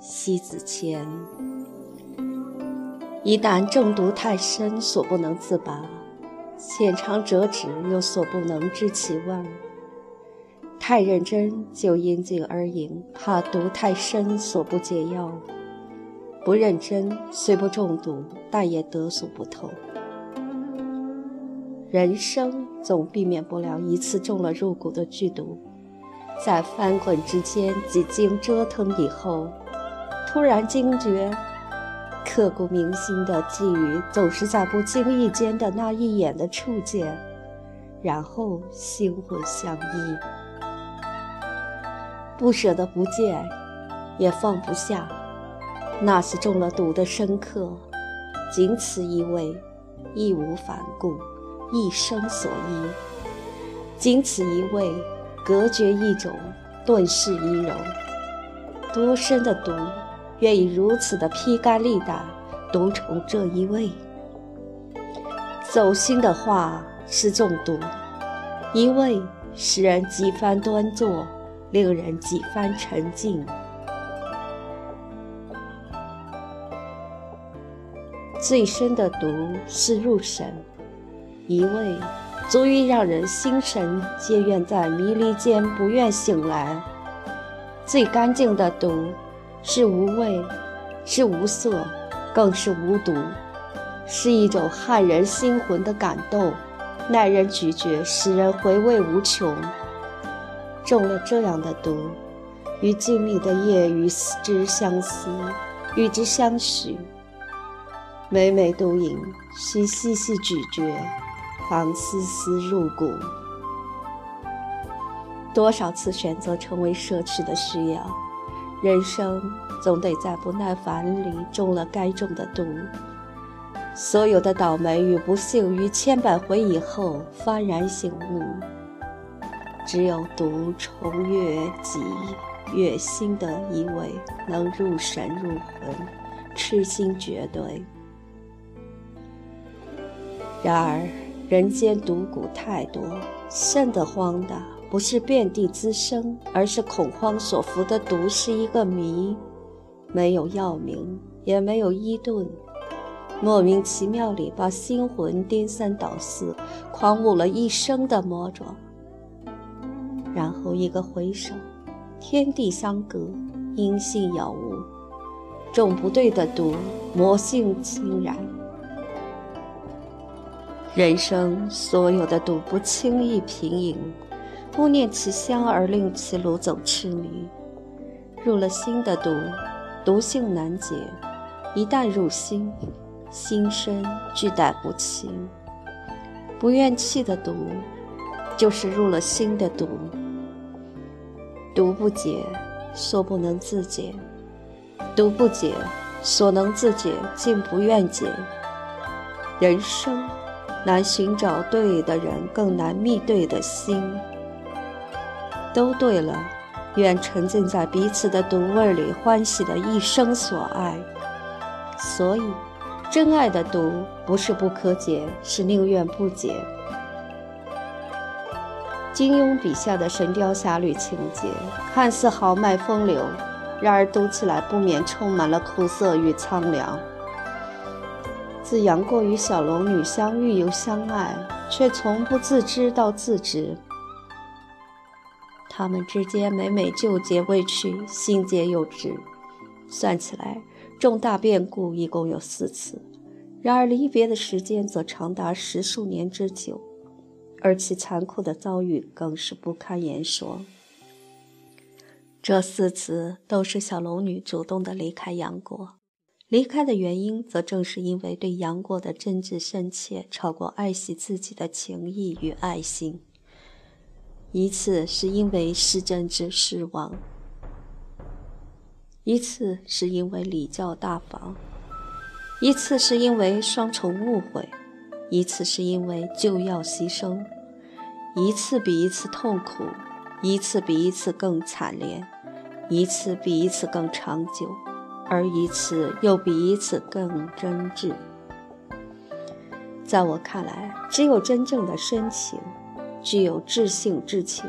西子千。一旦中毒太深，所不能自拔；浅尝辄止，又所不能知其味。太认真，就因景而饮，怕毒太深，所不解药；不认真，虽不中毒，但也得所不透。人生总避免不了一次中了入骨的剧毒，在翻滚之间，几经折腾以后，突然惊觉，刻骨铭心的际遇总是在不经意间的那一眼的触见，然后心魂相依，不舍得不见，也放不下，那是中了毒的深刻，仅此一味，义无反顾。一生所依，仅此一味，隔绝一种，顿世一柔。多深的毒，愿意如此的披肝沥胆，独宠这一味？走心的话是中毒，一味使人几番端坐，令人几番沉静。最深的毒是入神。一味足以让人心神皆愿在迷离间不愿醒来。最干净的毒是无味，是无色，更是无毒，是一种撼人心魂的感动，耐人咀嚼，使人回味无穷。中了这样的毒，与静谧的夜与之相思，与之相许。每每毒饮，需细细咀嚼。方丝丝入骨，多少次选择成为奢侈的需要，人生总得在不耐烦里中了该中的毒。所有的倒霉与不幸于千百回以后幡然醒悟，只有毒虫越己越新的一味能入神入魂，痴心绝对。然而。人间毒蛊太多，瘆得慌的不是遍地滋生，而是恐慌所服的毒是一个谜，没有药名，也没有医盾，莫名其妙里把心魂颠三倒四、狂舞了一生的魔爪，然后一个回首，天地相隔，音信杳无，中不对的毒，魔性侵染。人生所有的毒不轻易品饮，勿念其香而令其掳走痴迷。入了心的毒，毒性难解；一旦入心，心生俱带不清。不愿弃的毒，就是入了心的毒。毒不解，所不能自解；毒不解，所能自解，竟不愿解。人生。难寻找对的人，更难觅对的心。都对了，愿沉浸在彼此的毒味里，欢喜的一生所爱。所以，真爱的毒不是不可解，是宁愿不解。金庸笔下的《神雕侠侣》情节看似豪迈风流，然而读起来不免充满了苦涩与苍凉。自杨过与小龙女相遇又相爱，却从不自知到自知。他们之间每每旧结未去，新结又至，算起来重大变故一共有四次。然而离别的时间则长达十数年之久，而其残酷的遭遇更是不堪言说。这四次都是小龙女主动的离开杨过。离开的原因，则正是因为对杨过的真挚深切，超过爱惜自己的情谊与爱心。一次是因为失真之失望，一次是因为礼教大防，一次是因为双重误会，一次是因为就要牺牲，一次比一次痛苦，一次比一次更惨烈，一次比一次更长久。而一次又比一次更真挚。在我看来，只有真正的深情，具有至性之情，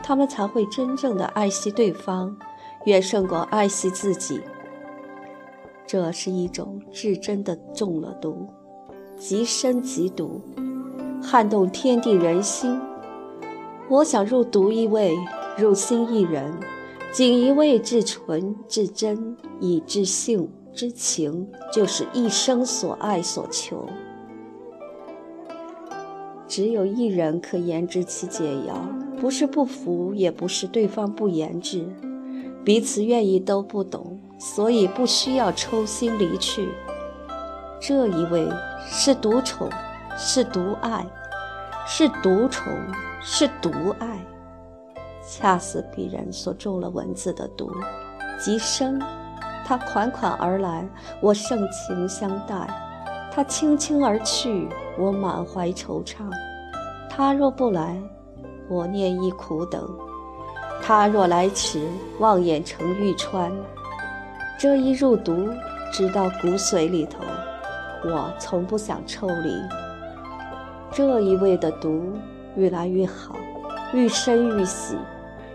他们才会真正的爱惜对方，远胜过爱惜自己。这是一种至真的中了毒，极深极毒，撼动天地人心。我想入毒一味，入心一人，锦衣卫至纯至真，以至性之情，就是一生所爱所求。只有一人可研制其解药，不是不服，也不是对方不研制，彼此愿意都不懂，所以不需要抽心离去。这一位是独宠，是独爱，是独宠。是独爱，恰似鄙人所中了文字的毒，极深。他款款而来，我盛情相待；他轻轻而去，我满怀惆怅。他若不来，我念亦苦等；他若来迟，望眼成玉川。这一入毒，直到骨髓里头，我从不想抽离。这一味的毒。越来越好，愈深愈喜，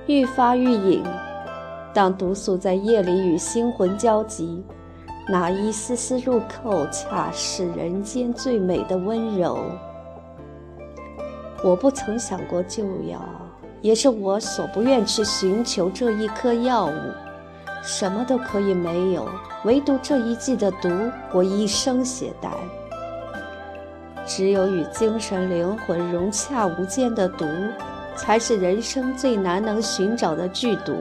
愈发愈隐。当毒素在夜里与星魂交集，那一丝丝入口，恰是人间最美的温柔。我不曾想过救药，也是我所不愿去寻求这一颗药物。什么都可以没有，唯独这一剂的毒，我一生携带。只有与精神灵魂融洽无间的毒，才是人生最难能寻找的剧毒。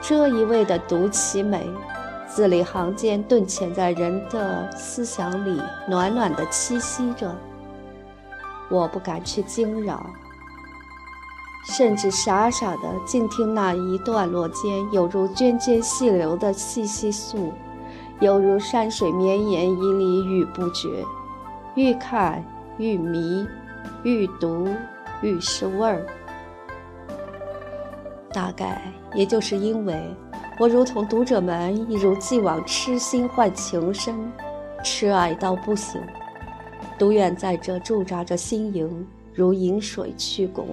这一味的毒其美，字里行间顿潜在人的思想里，暖暖的栖息着。我不敢去惊扰，甚至傻傻的静听那一段落间，有如涓涓细流的细细诉，犹如山水绵延以里语不绝。愈看愈迷，愈读愈是味儿。大概也就是因为我如同读者们一如既往痴心换情深，痴爱到不行，独愿在这驻扎着心营，如饮水曲肱，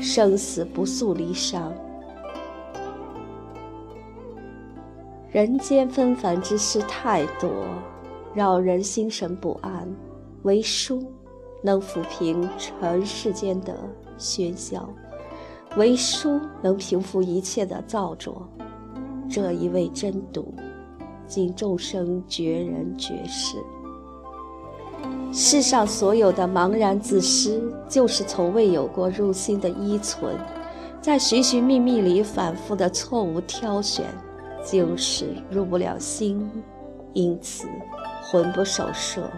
生死不诉离殇。人间纷繁之事太多。扰人心神不安，唯书能抚平尘世间的喧嚣，唯书能平复一切的躁作。这一味真毒，尽众生绝人绝世。世上所有的茫然自失，就是从未有过入心的依存，在寻寻觅觅里反复的错误挑选，就是入不了心，因此。魂不守舍，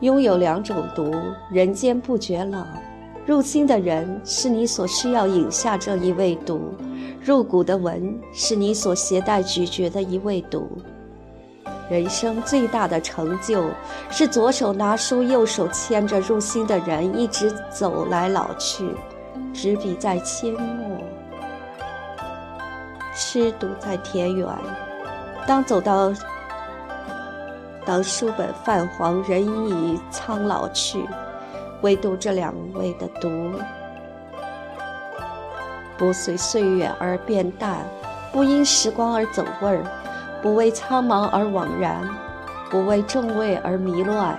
拥有两种毒，人间不觉冷。入心的人是你所需要饮下这一味毒，入骨的文是你所携带咀嚼的一味毒。人生最大的成就是左手拿书，右手牵着入心的人，一直走来老去，执笔在阡陌，吃毒在田园。当走到，当书本泛黄，人已苍老去，唯独这两味的毒，不随岁月而变淡，不因时光而走味儿，不为苍茫而枉然，不为众味而迷乱，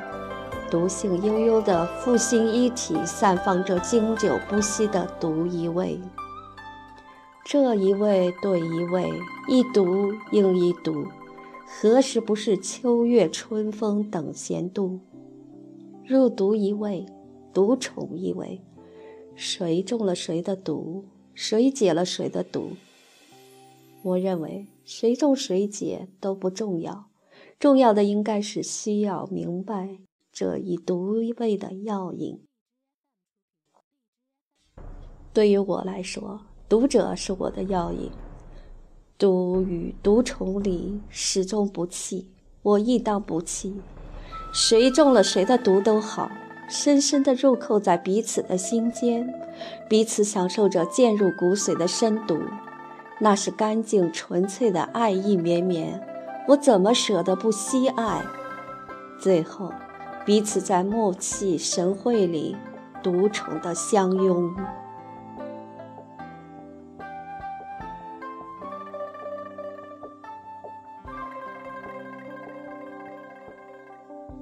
毒性悠悠的复兴一体，散放着经久不息的毒一味。这一味对一味，一毒应一毒，何时不是秋月春风等闲度？入毒一味，毒宠一味，谁中了谁的毒，谁解了谁的毒？我认为谁中谁解都不重要，重要的应该是需要明白这一毒味的药引。对于我来说。读者是我的药引，毒与毒虫里始终不弃，我亦当不弃。谁中了谁的毒都好，深深地入扣在彼此的心间，彼此享受着渐入骨髓的深毒，那是干净纯粹的爱意绵绵。我怎么舍得不惜爱？最后，彼此在默契神会里，独宠的相拥。